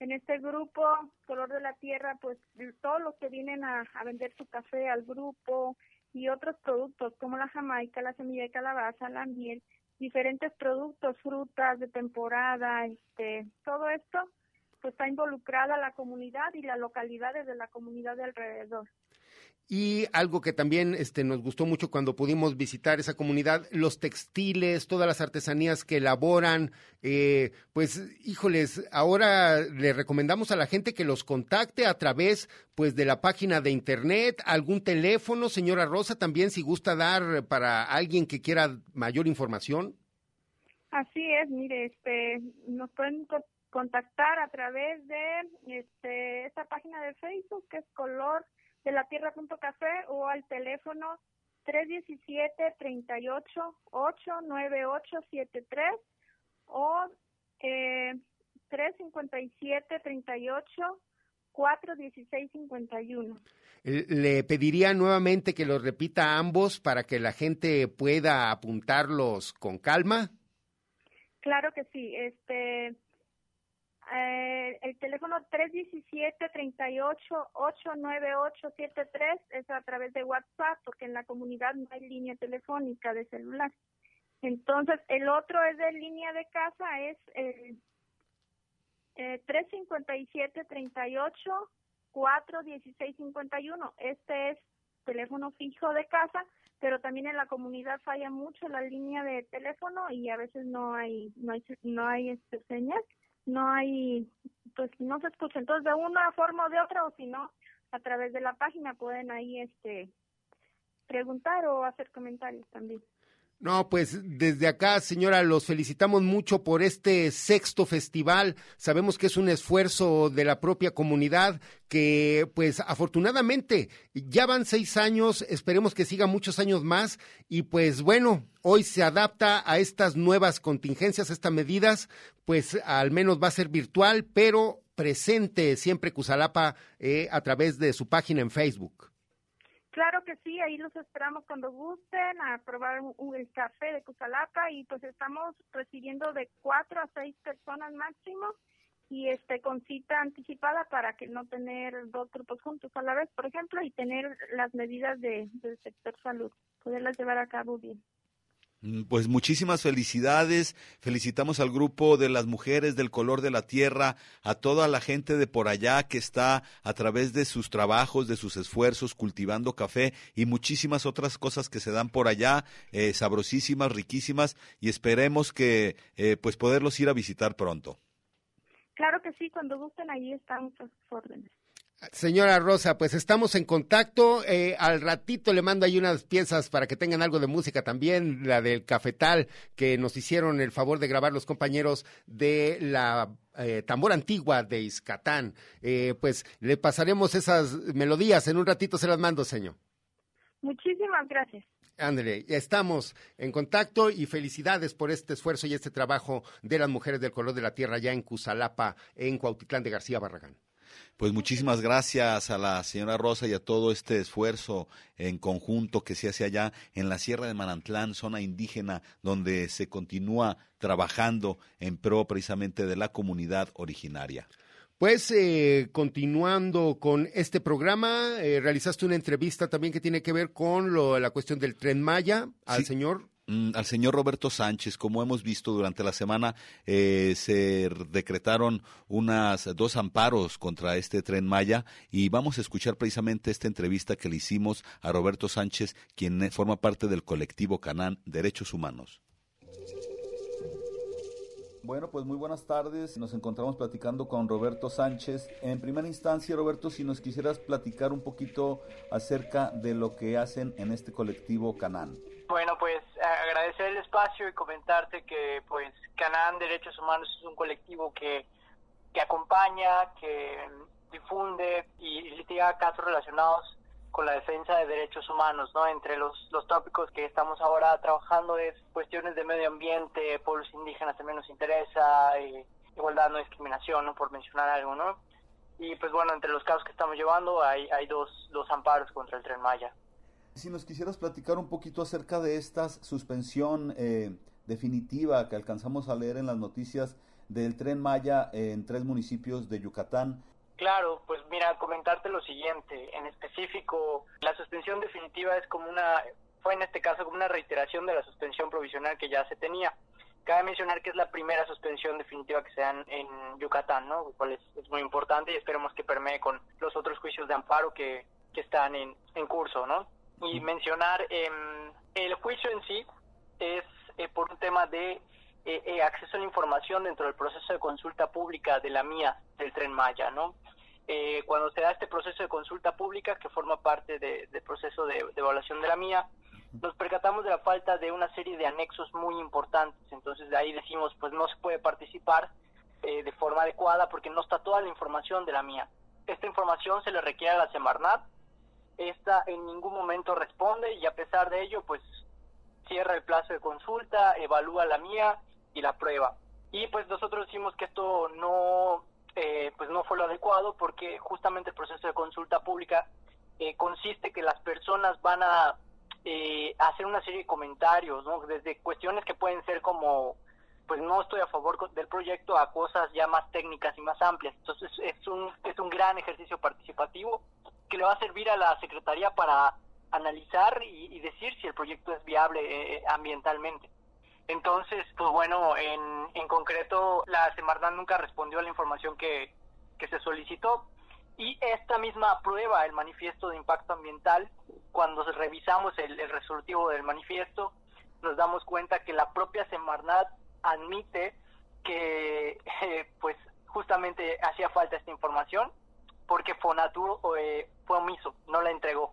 en este grupo Color de la Tierra, pues todos los que vienen a, a vender su café al grupo y otros productos como la jamaica, la semilla de calabaza, la miel, diferentes productos, frutas de temporada, este, todo esto, pues está involucrada la comunidad y las localidades de la comunidad de alrededor. Y algo que también este, nos gustó mucho cuando pudimos visitar esa comunidad, los textiles, todas las artesanías que elaboran, eh, pues híjoles, ahora le recomendamos a la gente que los contacte a través pues de la página de internet, algún teléfono, señora Rosa, también si gusta dar para alguien que quiera mayor información. Así es, mire, este, nos pueden contactar a través de este, esta página de Facebook que es color de la tierra.café o al teléfono 317-38-89873 o eh, 357-38-41651. Le pediría nuevamente que lo repita ambos para que la gente pueda apuntarlos con calma. Claro que sí. Este eh, el teléfono 317-38-89873 es a través de WhatsApp porque en la comunidad no hay línea telefónica de celular. Entonces, el otro es de línea de casa, es el eh, 357-38-41651. Este es teléfono fijo de casa, pero también en la comunidad falla mucho la línea de teléfono y a veces no hay no hay no hay este, señal no hay, pues no se escucha. Entonces, de una forma o de otra, o si no, a través de la página pueden ahí este preguntar o hacer comentarios también. No, pues desde acá, señora, los felicitamos mucho por este sexto festival. Sabemos que es un esfuerzo de la propia comunidad que, pues afortunadamente, ya van seis años, esperemos que siga muchos años más y pues bueno, hoy se adapta a estas nuevas contingencias, a estas medidas, pues al menos va a ser virtual, pero presente siempre Cusalapa eh, a través de su página en Facebook. Claro que sí, ahí los esperamos cuando gusten a probar un, el café de Cusalapa y pues estamos recibiendo de cuatro a seis personas máximo y este con cita anticipada para que no tener dos grupos juntos a la vez, por ejemplo, y tener las medidas de, del sector salud, poderlas llevar a cabo bien. Mm, pues muchísimas felicidades, felicitamos al grupo de las mujeres del color de la tierra, a toda la gente de por allá que está a través de sus trabajos, de sus esfuerzos, cultivando café y muchísimas otras cosas que se dan por allá, eh, sabrosísimas, riquísimas, y esperemos que eh, pues poderlos ir a visitar pronto. Claro que sí, cuando gusten ahí están sus órdenes. Señora Rosa, pues estamos en contacto. Eh, al ratito le mando ahí unas piezas para que tengan algo de música también, la del cafetal que nos hicieron el favor de grabar los compañeros de la eh, tambor antigua de Iscatán. Eh, pues le pasaremos esas melodías. En un ratito se las mando, señor. Muchísimas gracias. Ándale, estamos en contacto y felicidades por este esfuerzo y este trabajo de las mujeres del color de la tierra ya en Cusalapa, en Cuautitlán de García Barragán. Pues muchísimas gracias a la señora Rosa y a todo este esfuerzo en conjunto que se hace allá en la Sierra de Manantlán, zona indígena, donde se continúa trabajando en pro precisamente de la comunidad originaria. Pues eh, continuando con este programa, eh, realizaste una entrevista también que tiene que ver con lo, la cuestión del tren Maya al señor al señor Roberto Sánchez, como hemos visto durante la semana, eh, se decretaron unas dos amparos contra este tren Maya y vamos a escuchar precisamente esta entrevista que le hicimos a Roberto Sánchez, quien forma parte del colectivo Canán Derechos Humanos. Bueno, pues muy buenas tardes. Nos encontramos platicando con Roberto Sánchez. En primera instancia, Roberto, si nos quisieras platicar un poquito acerca de lo que hacen en este colectivo Canán. Bueno, pues agradecer el espacio y comentarte que pues Canán Derechos Humanos es un colectivo que, que acompaña, que difunde y litiga casos relacionados con la defensa de derechos humanos, ¿no? Entre los, los tópicos que estamos ahora trabajando es cuestiones de medio ambiente, pueblos indígenas también nos interesa, eh, igualdad, no discriminación, ¿no? Por mencionar algo, ¿no? Y pues bueno, entre los casos que estamos llevando hay, hay dos, dos amparos contra el Tren Maya. Si nos quisieras platicar un poquito acerca de esta suspensión eh, definitiva que alcanzamos a leer en las noticias del tren Maya en tres municipios de Yucatán. Claro, pues mira, comentarte lo siguiente. En específico, la suspensión definitiva es como una, fue en este caso como una reiteración de la suspensión provisional que ya se tenía. Cabe mencionar que es la primera suspensión definitiva que se dan en Yucatán, ¿no? Lo cual es, muy importante y esperemos que permee con los otros juicios de amparo que, que están en, en curso, ¿no? Y mencionar eh, el juicio en sí es eh, por un tema de eh, eh, acceso a la información dentro del proceso de consulta pública de la mía del tren Maya, ¿no? cuando se da este proceso de consulta pública que forma parte del proceso de, evaluación de la mía, nos percatamos de la falta de una serie de anexos muy importantes. Entonces de ahí decimos, pues no se puede participar de forma adecuada porque no está toda la información de la mía. Esta información se le requiere a la Semarnat esta en ningún momento responde y a pesar de ello, pues cierra el plazo de consulta, evalúa la mía y la prueba. Y pues nosotros decimos que esto no, eh, pues no fue lo adecuado porque justamente el proceso de consulta pública eh, consiste que las personas van a eh, hacer una serie de comentarios, ¿no? Desde cuestiones que pueden ser como, pues no estoy a favor del proyecto a cosas ya más técnicas y más amplias. Entonces es un, es un gran ejercicio participativo que le va a servir a la Secretaría para analizar y, decir si el proyecto es viable eh, ambientalmente. Entonces, pues bueno, en, en concreto, la Semarnat nunca respondió a la información que, que se solicitó y esta misma prueba, el manifiesto de impacto ambiental, cuando revisamos el, resolutivo del manifiesto, nos damos cuenta que la propia Semarnat admite que eh, pues justamente hacía falta esta información porque Fonatur eh, fue omiso, no la entregó.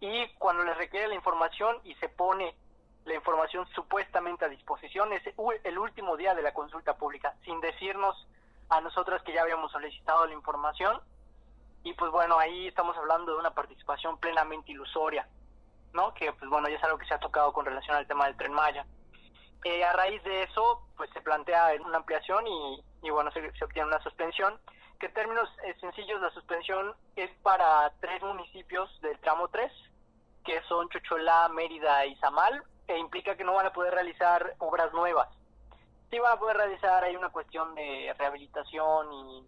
Y cuando le requiere la información y se pone la información supuestamente a disposición, es el último día de la consulta pública, sin decirnos a nosotras que ya habíamos solicitado la información. Y pues bueno, ahí estamos hablando de una participación plenamente ilusoria, ¿no? Que pues bueno, ya es algo que se ha tocado con relación al tema del tren Maya. Eh, a raíz de eso, pues se plantea una ampliación y, bueno, se, obtiene una suspensión, que en términos eh, sencillos la suspensión es para tres municipios del tramo 3, que son Chocholá, Mérida y Zamal, e implica que no van a poder realizar obras nuevas. Sí van a poder realizar hay una cuestión de rehabilitación y,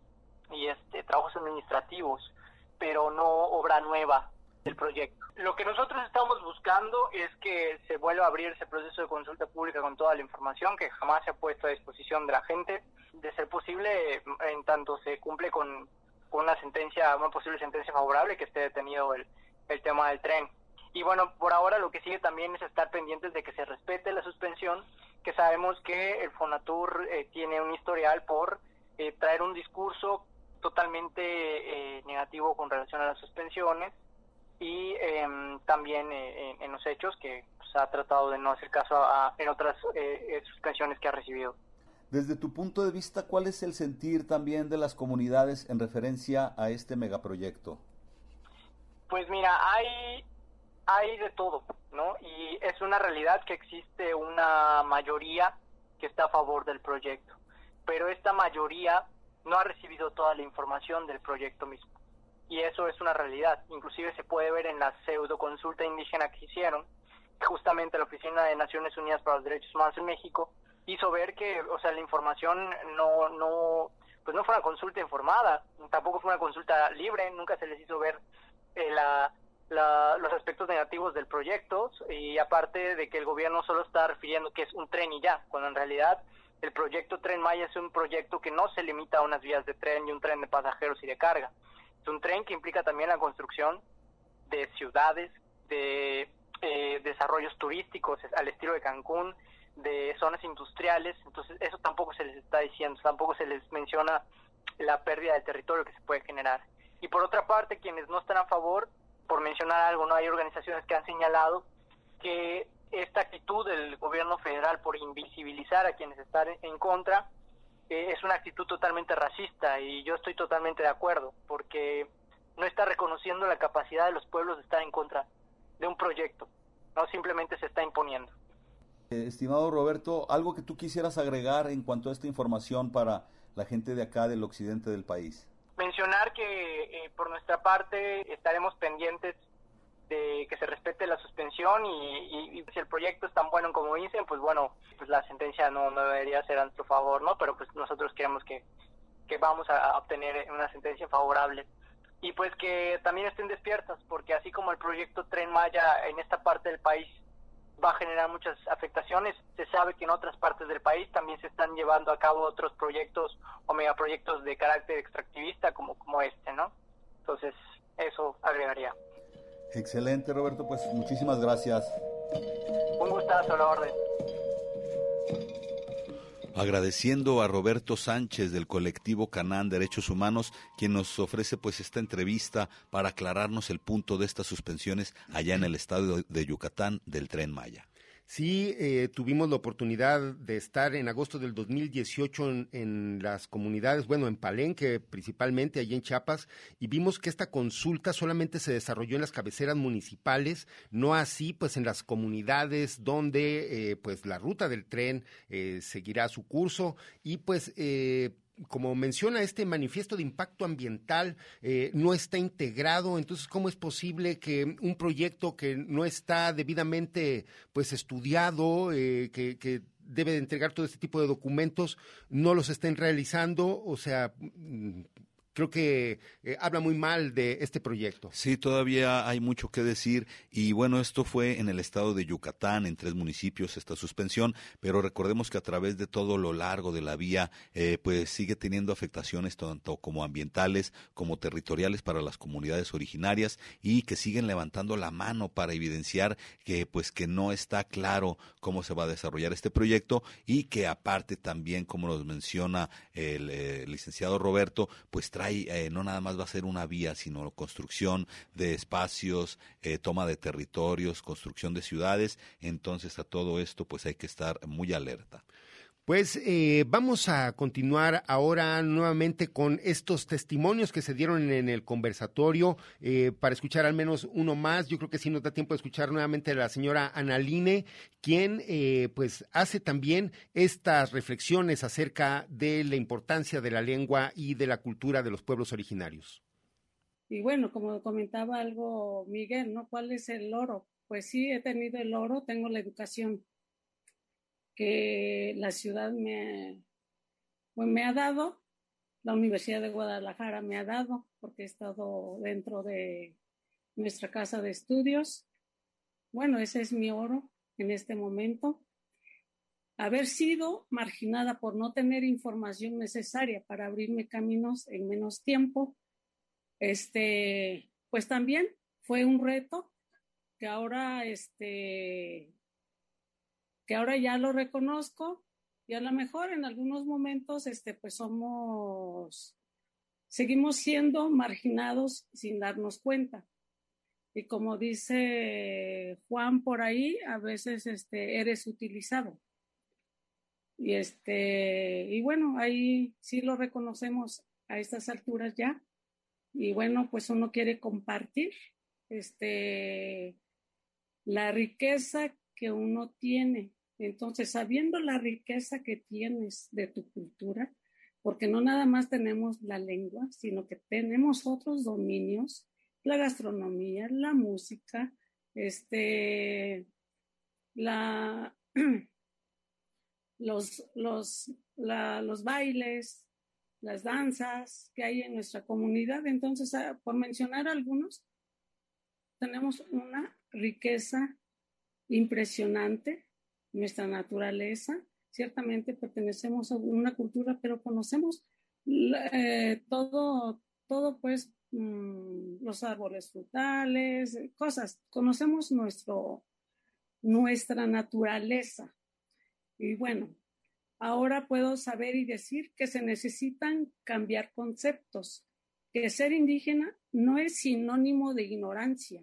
y este trabajos administrativos, pero no obra nueva del proyecto. Lo que nosotros estamos buscando es que se vuelva a abrir ese proceso de consulta pública con toda la información que jamás se ha puesto a disposición de la gente, de ser posible, en tanto se cumple con, una sentencia, una posible sentencia favorable que esté detenido el, el tema del tren. Y bueno, por ahora lo que sigue también es estar pendientes de que se respete la suspensión, que sabemos que el Fonatur eh, tiene un historial por eh, traer un discurso totalmente eh, negativo con relación a las suspensiones y em, también en los hechos que se pues, ha tratado de no hacer caso a, en otras suspensiones que ha recibido. Desde tu punto de vista, ¿cuál es el sentir también de las comunidades en referencia a este megaproyecto? Pues mira, hay hay de todo, ¿no? Y es una realidad que existe una mayoría que está a favor del proyecto, pero esta mayoría no ha recibido toda la información del proyecto mismo. Y eso es una realidad. Inclusive se puede ver en la pseudo consulta indígena que hicieron, justamente la Oficina de Naciones Unidas para los Derechos Humanos en México hizo ver que, o sea, la información no, no, pues no fue una consulta informada, tampoco fue una consulta libre, nunca se les hizo ver eh, la los aspectos negativos del proyecto y aparte de que el gobierno solo está refiriendo que es un tren y ya, cuando en realidad el proyecto Tren Maya es un proyecto que no se limita a unas vías de tren y un tren de pasajeros y de carga. Es un tren que implica también la construcción de ciudades, de eh, desarrollos turísticos al estilo de Cancún, de zonas industriales, entonces eso tampoco se les está diciendo, tampoco se les menciona la pérdida del territorio que se puede generar. Y por otra parte, quienes no están a favor por mencionar algo, no hay organizaciones que han señalado que esta actitud del gobierno federal por invisibilizar a quienes están en contra eh, es una actitud totalmente racista y yo estoy totalmente de acuerdo porque no está reconociendo la capacidad de los pueblos de estar en contra de un proyecto, no simplemente se está imponiendo. Eh, estimado Roberto, algo que tú quisieras agregar en cuanto a esta información para la gente de acá del occidente del país. Mencionar que eh, por nuestra parte estaremos pendientes de que se respete la suspensión y, si el proyecto es tan bueno como dicen, pues bueno, pues la sentencia no, debería ser a nuestro favor, ¿no? Pero pues nosotros queremos que, que vamos a obtener una sentencia favorable y pues que también estén despiertas, porque así como el proyecto Tren Maya en esta parte del país va a generar muchas afectaciones. Se sabe que en otras partes del país también se están llevando a cabo otros proyectos o megaproyectos de carácter extractivista como, como este, ¿no? Entonces, eso agregaría. Excelente, Roberto, pues muchísimas gracias. Un gustazo, a la orden agradeciendo a Roberto Sánchez del colectivo Canán Derechos Humanos, quien nos ofrece pues esta entrevista para aclararnos el punto de estas suspensiones allá en el estado de Yucatán del tren Maya. Sí, eh, tuvimos la oportunidad de estar en agosto del 2018 en, en, las comunidades, bueno, en Palenque principalmente, allí en Chiapas, y vimos que esta consulta solamente se desarrolló en las cabeceras municipales, no así pues en las comunidades donde eh, pues la ruta del tren eh, seguirá su curso. Y pues como menciona este manifiesto de impacto ambiental, eh, no está integrado. Entonces, ¿cómo es posible que un proyecto que no está debidamente pues estudiado, eh, que, que debe de entregar todo este tipo de documentos, no los estén realizando? O sea, creo que eh, habla muy mal de este proyecto. Sí, todavía hay mucho que decir y bueno, esto fue en el estado de Yucatán, en tres municipios esta suspensión, pero recordemos que a través de todo lo largo de la vía, eh, pues sigue teniendo afectaciones tanto como ambientales como territoriales para las comunidades originarias y que siguen levantando la mano para evidenciar que pues que no está claro cómo se va a desarrollar este proyecto y que aparte también, como nos menciona el eh, licenciado Roberto, pues trae hay, eh, no nada más va a ser una vía, sino construcción de espacios, eh, toma de territorios, construcción de ciudades. Entonces a todo esto pues hay que estar muy alerta. Pues eh, vamos a continuar ahora nuevamente con estos testimonios que se dieron en el conversatorio eh, para escuchar al menos uno más. Yo creo que sí nos da tiempo de escuchar nuevamente a la señora Analine, quien eh, pues hace también estas reflexiones acerca de la importancia de la lengua y de la cultura de los pueblos originarios. Y bueno, como comentaba algo Miguel, ¿no? ¿Cuál es el oro? Pues sí, he tenido el oro, tengo la educación que la ciudad me, pues me ha dado, la Universidad de Guadalajara me ha dado, porque he estado dentro de nuestra casa de estudios. Bueno, ese es mi oro en este momento. Haber sido marginada por no tener información necesaria para abrirme caminos en menos tiempo, este, pues también fue un reto que ahora este, que ahora ya lo reconozco y a lo mejor en algunos momentos, este, pues somos, seguimos siendo marginados sin darnos cuenta. Y como dice Juan por ahí, a veces este, eres utilizado. Y este, y bueno, ahí sí lo reconocemos a estas alturas ya. Y bueno, pues uno quiere compartir este, la riqueza que uno tiene entonces, sabiendo la riqueza que tienes de tu cultura, porque no nada más tenemos la lengua, sino que tenemos otros dominios, la gastronomía, la música, este, la, <clears throat> los, los, los bailes, las danzas que hay en nuestra comunidad. Entonces, ah, por mencionar algunos, tenemos una riqueza impresionante nuestra naturaleza. Ciertamente pertenecemos a una cultura, pero conocemos eh, todo, todo pues mm, los árboles frutales, cosas. Conocemos nuestro, nuestra naturaleza. Y bueno, ahora puedo saber y decir que se necesitan cambiar conceptos, que ser indígena no es sinónimo de ignorancia,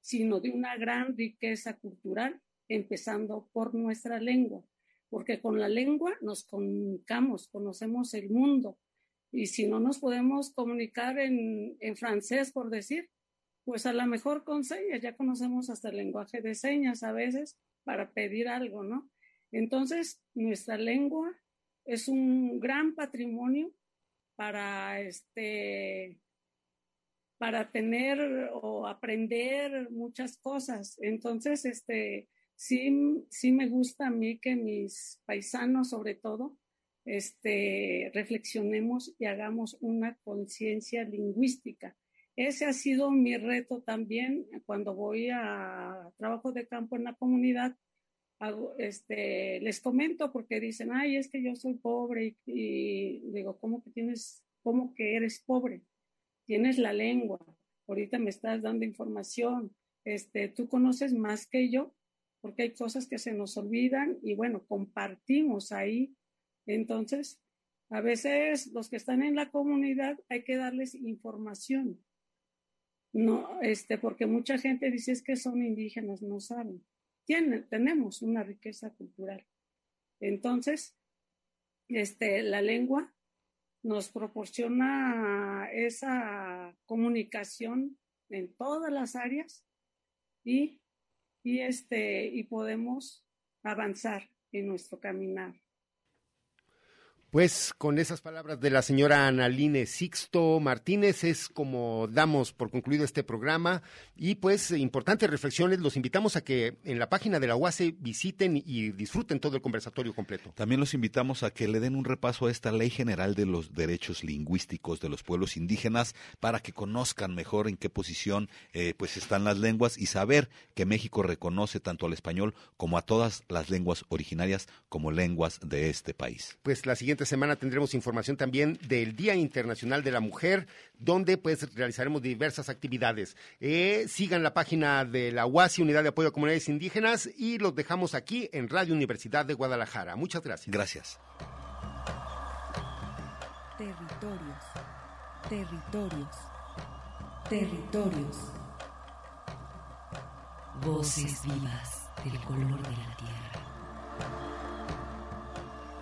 sino de una gran riqueza cultural empezando por nuestra lengua, porque con la lengua nos comunicamos, conocemos el mundo. Y si no nos podemos comunicar en, francés, por decir, pues a lo mejor con señas, ya conocemos hasta el lenguaje de señas a veces para pedir algo, ¿no? Entonces, nuestra lengua es un gran patrimonio para este para tener o aprender muchas cosas. Entonces, este, sí, sí me gusta a mí que mis paisanos, sobre todo, este, reflexionemos y hagamos una conciencia lingüística. Ese ha sido mi reto también cuando voy a trabajo de campo en la comunidad. este, les comento porque dicen, ay, es que yo soy pobre y digo, ¿cómo que tienes, cómo que eres pobre? Tienes la lengua, ahorita me estás dando información, este, tú conoces más que yo, porque hay cosas que se nos olvidan y bueno, compartimos ahí. Entonces, a veces los que están en la comunidad hay que darles información. No, este, porque mucha gente dice es que son indígenas, no saben. Tienen, tenemos una riqueza cultural. Entonces, este, la lengua nos proporciona esa comunicación en todas las áreas y y, este, y podemos avanzar en nuestro caminar. Pues con esas palabras de la señora Analine Sixto Martínez es como damos por concluido este programa y pues importantes reflexiones. Los invitamos a que en la página de la UASE visiten y disfruten todo el conversatorio completo. También los invitamos a que le den un repaso a esta Ley General de los Derechos Lingüísticos de los Pueblos Indígenas para que conozcan mejor en qué posición eh, pues están las lenguas y saber que México reconoce tanto al español como a todas las lenguas originarias como lenguas de este país. Pues la siguiente semana tendremos información también del Día Internacional de la Mujer, donde pues realizaremos diversas actividades. Eh, sigan la página de la UASI, Unidad de Apoyo a Comunidades Indígenas, y los dejamos aquí en Radio Universidad de Guadalajara. Muchas gracias. Gracias. Territorios. Territorios. Territorios. Voces vivas del color de la tierra.